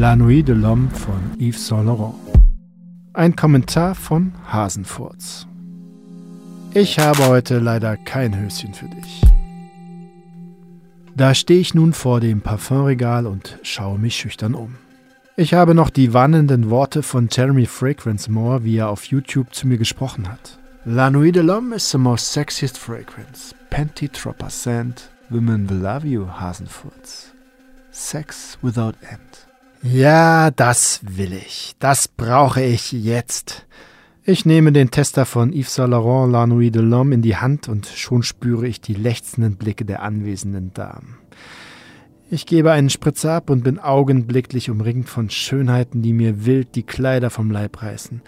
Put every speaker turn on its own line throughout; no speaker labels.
La Nuit de l'Homme von Yves Saint Laurent. Ein Kommentar von Hasenfurz. Ich habe heute leider kein Höschen für dich. Da stehe ich nun vor dem Parfumregal und schaue mich schüchtern um. Ich habe noch die warnenden Worte von Jeremy Fragrance Moore, wie er auf YouTube zu mir gesprochen hat. La Nuit de l'Homme is the most sexiest fragrance. Panty Tropper Sand. Women will love you, Hasenfurz. Sex without end. Ja, das will ich. Das brauche ich jetzt. Ich nehme den Tester von Yves Saint Laurent La Nuit de l'Homme in die Hand und schon spüre ich die lechzenden Blicke der anwesenden Damen. Ich gebe einen Spritzer ab und bin augenblicklich umringt von Schönheiten, die mir wild die Kleider vom Leib reißen.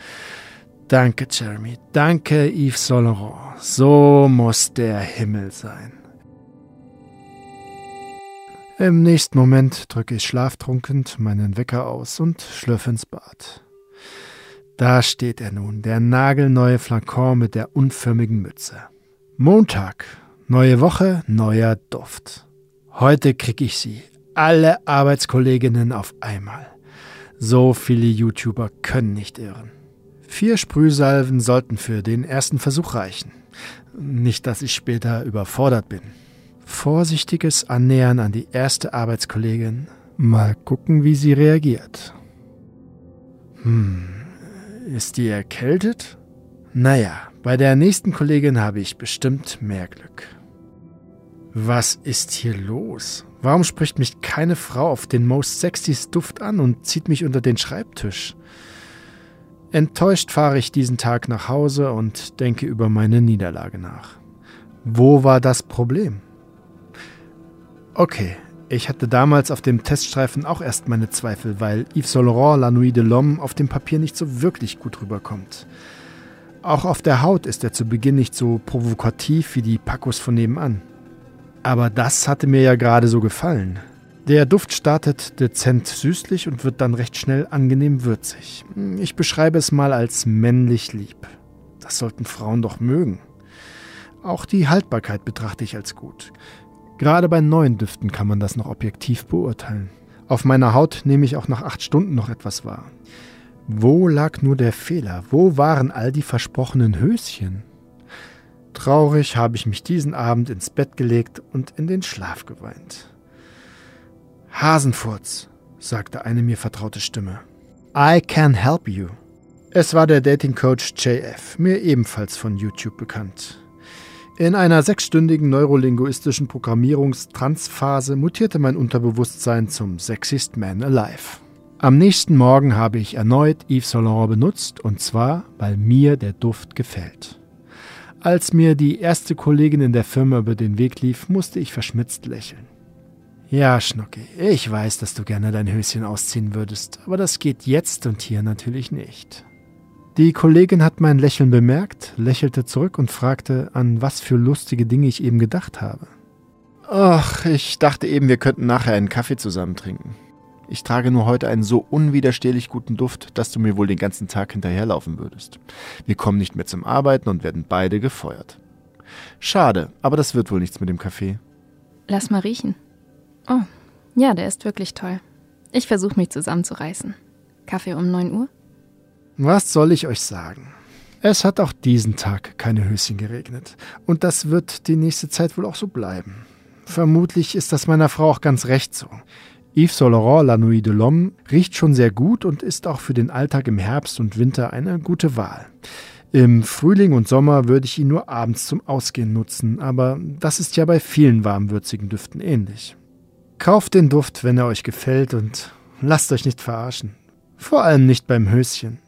Danke, Jeremy. Danke, Yves Saint Laurent. So muss der Himmel sein. Im nächsten Moment drücke ich schlaftrunkend meinen Wecker aus und schlürfe ins Bad. Da steht er nun, der nagelneue Flakon mit der unförmigen Mütze. Montag, neue Woche, neuer Duft. Heute krieg ich sie, alle Arbeitskolleginnen auf einmal. So viele YouTuber können nicht irren. Vier Sprühsalven sollten für den ersten Versuch reichen. Nicht, dass ich später überfordert bin. Vorsichtiges Annähern an die erste Arbeitskollegin. Mal gucken, wie sie reagiert. Hm, ist die erkältet? Naja, bei der nächsten Kollegin habe ich bestimmt mehr Glück. Was ist hier los? Warum spricht mich keine Frau auf den Most Sexys Duft an und zieht mich unter den Schreibtisch? Enttäuscht fahre ich diesen Tag nach Hause und denke über meine Niederlage nach. Wo war das Problem? Okay, ich hatte damals auf dem Teststreifen auch erst meine Zweifel, weil Yves Saint Laurent La Nuit de l'Homme auf dem Papier nicht so wirklich gut rüberkommt. Auch auf der Haut ist er zu Beginn nicht so provokativ wie die Pacos von nebenan. Aber das hatte mir ja gerade so gefallen. Der Duft startet dezent süßlich und wird dann recht schnell angenehm würzig. Ich beschreibe es mal als männlich lieb. Das sollten Frauen doch mögen. Auch die Haltbarkeit betrachte ich als gut. Gerade bei neuen Düften kann man das noch objektiv beurteilen. Auf meiner Haut nehme ich auch nach acht Stunden noch etwas wahr. Wo lag nur der Fehler? Wo waren all die versprochenen Höschen? Traurig habe ich mich diesen Abend ins Bett gelegt und in den Schlaf geweint. Hasenfurz, sagte eine mir vertraute Stimme. I can help you. Es war der Dating-Coach JF, mir ebenfalls von YouTube bekannt. In einer sechsstündigen neurolinguistischen Programmierungstransphase mutierte mein Unterbewusstsein zum Sexiest Man Alive. Am nächsten Morgen habe ich erneut Yves Saint Laurent benutzt und zwar, weil mir der Duft gefällt. Als mir die erste Kollegin in der Firma über den Weg lief, musste ich verschmitzt lächeln. Ja, Schnucki, ich weiß, dass du gerne dein Höschen ausziehen würdest, aber das geht jetzt und hier natürlich nicht. Die Kollegin hat mein Lächeln bemerkt, lächelte zurück und fragte, an was für lustige Dinge ich eben gedacht habe. Ach, ich dachte eben, wir könnten nachher einen Kaffee zusammen trinken. Ich trage nur heute einen so unwiderstehlich guten Duft, dass du mir wohl den ganzen Tag hinterherlaufen würdest. Wir kommen nicht mehr zum Arbeiten und werden beide gefeuert. Schade, aber das wird wohl nichts mit dem Kaffee.
Lass mal riechen. Oh, ja, der ist wirklich toll. Ich versuche mich zusammenzureißen. Kaffee um 9 Uhr?
Was soll ich euch sagen? Es hat auch diesen Tag keine Höschen geregnet. Und das wird die nächste Zeit wohl auch so bleiben. Vermutlich ist das meiner Frau auch ganz recht so. Yves Saint Laurent La Nuit de l'Homme riecht schon sehr gut und ist auch für den Alltag im Herbst und Winter eine gute Wahl. Im Frühling und Sommer würde ich ihn nur abends zum Ausgehen nutzen, aber das ist ja bei vielen warmwürzigen Düften ähnlich. Kauft den Duft, wenn er euch gefällt und lasst euch nicht verarschen. Vor allem nicht beim Höschen.